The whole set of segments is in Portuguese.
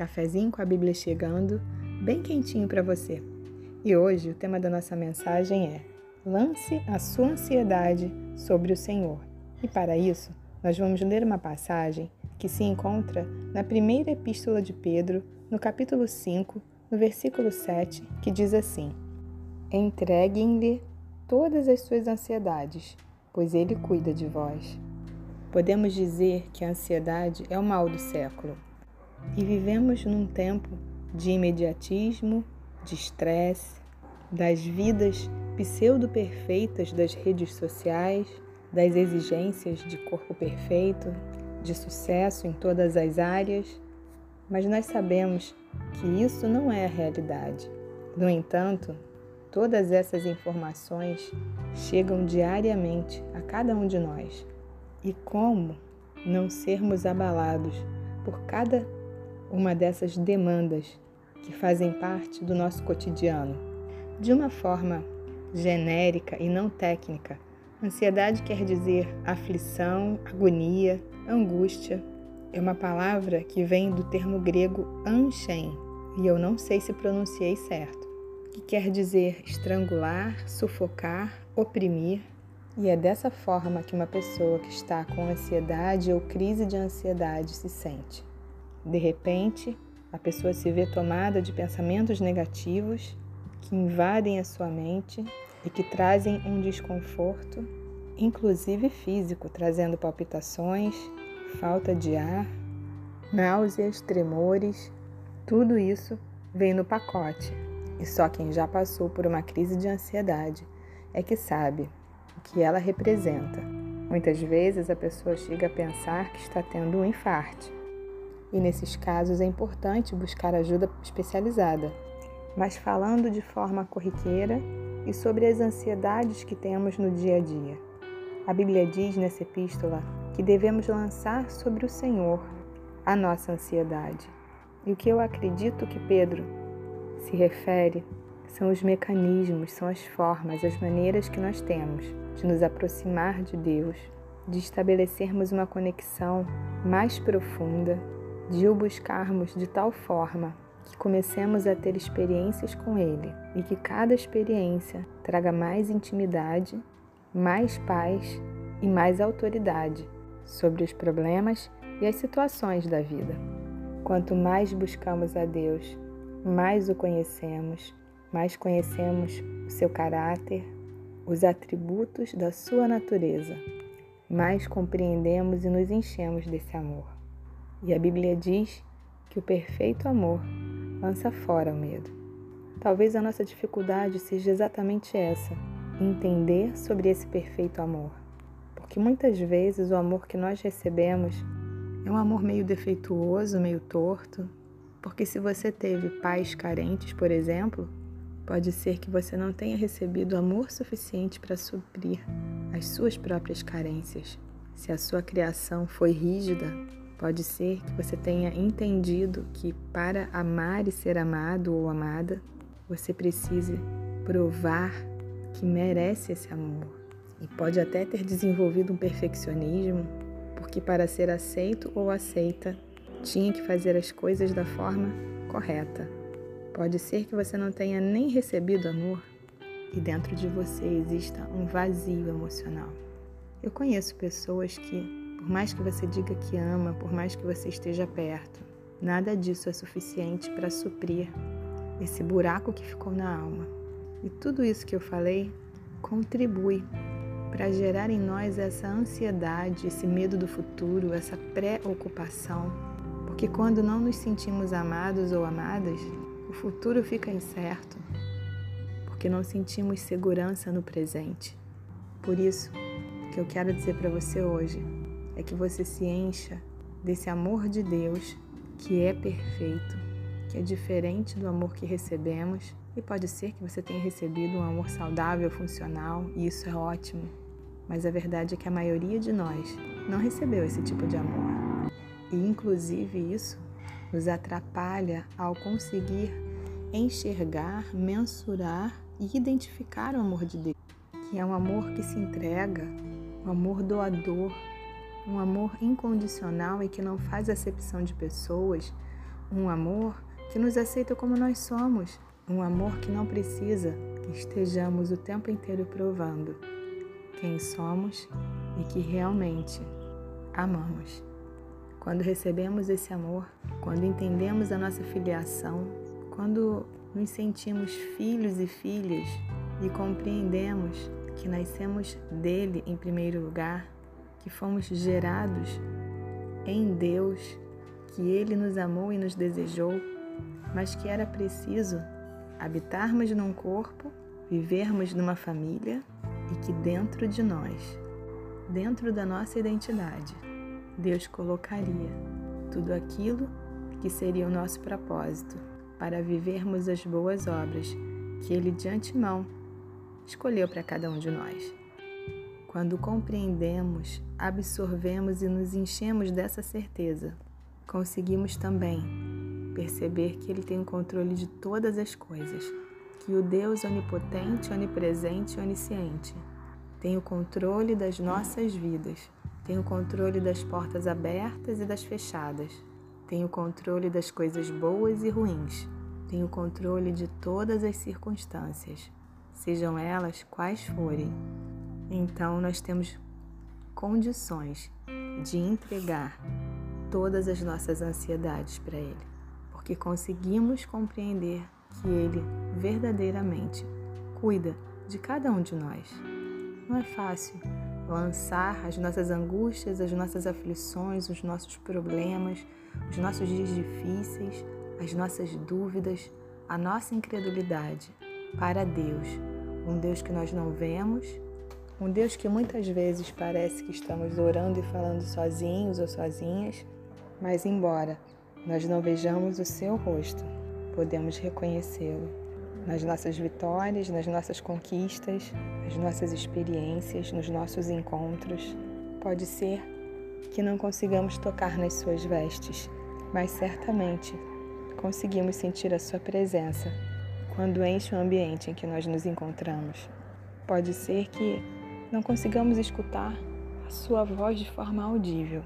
Cafezinho com a Bíblia chegando, bem quentinho para você. E hoje o tema da nossa mensagem é: Lance a sua ansiedade sobre o Senhor. E para isso, nós vamos ler uma passagem que se encontra na primeira epístola de Pedro, no capítulo 5, no versículo 7, que diz assim: Entreguem-lhe todas as suas ansiedades, pois ele cuida de vós. Podemos dizer que a ansiedade é o mal do século. E vivemos num tempo de imediatismo, de estresse, das vidas pseudo-perfeitas das redes sociais, das exigências de corpo perfeito, de sucesso em todas as áreas, mas nós sabemos que isso não é a realidade. No entanto, todas essas informações chegam diariamente a cada um de nós. E como não sermos abalados por cada uma dessas demandas que fazem parte do nosso cotidiano. De uma forma genérica e não técnica, ansiedade quer dizer aflição, agonia, angústia. É uma palavra que vem do termo grego anshen, e eu não sei se pronunciei certo, que quer dizer estrangular, sufocar, oprimir. E é dessa forma que uma pessoa que está com ansiedade ou crise de ansiedade se sente. De repente, a pessoa se vê tomada de pensamentos negativos que invadem a sua mente e que trazem um desconforto, inclusive físico, trazendo palpitações, falta de ar, náuseas, tremores. Tudo isso vem no pacote. E só quem já passou por uma crise de ansiedade é que sabe o que ela representa. Muitas vezes a pessoa chega a pensar que está tendo um infarte e nesses casos é importante buscar ajuda especializada. Mas falando de forma corriqueira e sobre as ansiedades que temos no dia a dia. A Bíblia diz nessa epístola que devemos lançar sobre o Senhor a nossa ansiedade. E o que eu acredito que Pedro se refere são os mecanismos, são as formas, as maneiras que nós temos de nos aproximar de Deus, de estabelecermos uma conexão mais profunda de o buscarmos de tal forma que comecemos a ter experiências com Ele e que cada experiência traga mais intimidade, mais paz e mais autoridade sobre os problemas e as situações da vida. Quanto mais buscamos a Deus, mais o conhecemos, mais conhecemos o seu caráter, os atributos da sua natureza, mais compreendemos e nos enchemos desse amor. E a Bíblia diz que o perfeito amor lança fora o medo. Talvez a nossa dificuldade seja exatamente essa, entender sobre esse perfeito amor. Porque muitas vezes o amor que nós recebemos é um amor meio defeituoso, meio torto. Porque se você teve pais carentes, por exemplo, pode ser que você não tenha recebido amor suficiente para suprir as suas próprias carências. Se a sua criação foi rígida, Pode ser que você tenha entendido que para amar e ser amado ou amada, você precise provar que merece esse amor. E pode até ter desenvolvido um perfeccionismo, porque para ser aceito ou aceita, tinha que fazer as coisas da forma correta. Pode ser que você não tenha nem recebido amor e dentro de você exista um vazio emocional. Eu conheço pessoas que por mais que você diga que ama, por mais que você esteja perto, nada disso é suficiente para suprir esse buraco que ficou na alma. E tudo isso que eu falei contribui para gerar em nós essa ansiedade, esse medo do futuro, essa preocupação. Porque quando não nos sentimos amados ou amadas, o futuro fica incerto, porque não sentimos segurança no presente. Por isso, que eu quero dizer para você hoje é que você se encha desse amor de Deus que é perfeito, que é diferente do amor que recebemos. E pode ser que você tenha recebido um amor saudável, funcional, e isso é ótimo. Mas a verdade é que a maioria de nós não recebeu esse tipo de amor. E inclusive isso nos atrapalha ao conseguir enxergar, mensurar e identificar o amor de Deus, que é um amor que se entrega, um amor doador, um amor incondicional e que não faz acepção de pessoas, Um amor que nos aceita como nós somos. Um amor que não precisa que estejamos o tempo inteiro provando quem somos e que realmente amamos. Quando recebemos esse amor, quando entendemos a nossa filiação, quando nos sentimos filhos e filhas e compreendemos que nascemos dele em primeiro lugar, que fomos gerados em Deus, que ele nos amou e nos desejou, mas que era preciso habitarmos num corpo, vivermos numa família e que dentro de nós, dentro da nossa identidade, Deus colocaria tudo aquilo que seria o nosso propósito para vivermos as boas obras que Ele de antemão escolheu para cada um de nós. Quando compreendemos, absorvemos e nos enchemos dessa certeza, conseguimos também perceber que Ele tem o controle de todas as coisas, que o Deus onipotente, onipresente e onisciente tem o controle das nossas vidas, tem o controle das portas abertas e das fechadas, tem o controle das coisas boas e ruins, tem o controle de todas as circunstâncias sejam elas quais forem. Então, nós temos condições de entregar todas as nossas ansiedades para Ele, porque conseguimos compreender que Ele verdadeiramente cuida de cada um de nós. Não é fácil lançar as nossas angústias, as nossas aflições, os nossos problemas, os nossos dias difíceis, as nossas dúvidas, a nossa incredulidade para Deus, um Deus que nós não vemos, um Deus que muitas vezes parece que estamos orando e falando sozinhos ou sozinhas, mas embora nós não vejamos o seu rosto, podemos reconhecê-lo nas nossas vitórias, nas nossas conquistas, nas nossas experiências, nos nossos encontros. Pode ser que não consigamos tocar nas suas vestes, mas certamente conseguimos sentir a sua presença quando enche o ambiente em que nós nos encontramos. Pode ser que não consigamos escutar a sua voz de forma audível,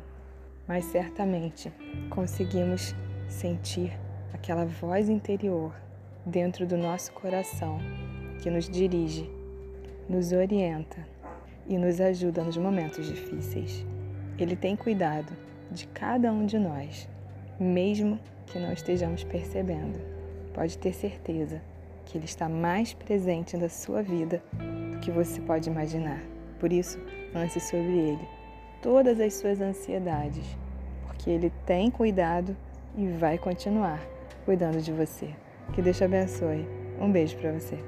mas certamente conseguimos sentir aquela voz interior dentro do nosso coração que nos dirige, nos orienta e nos ajuda nos momentos difíceis. Ele tem cuidado de cada um de nós, mesmo que não estejamos percebendo. Pode ter certeza que Ele está mais presente na sua vida do que você pode imaginar. Por isso, lance sobre Ele todas as suas ansiedades, porque Ele tem cuidado e vai continuar cuidando de você. Que Deus te abençoe. Um beijo para você.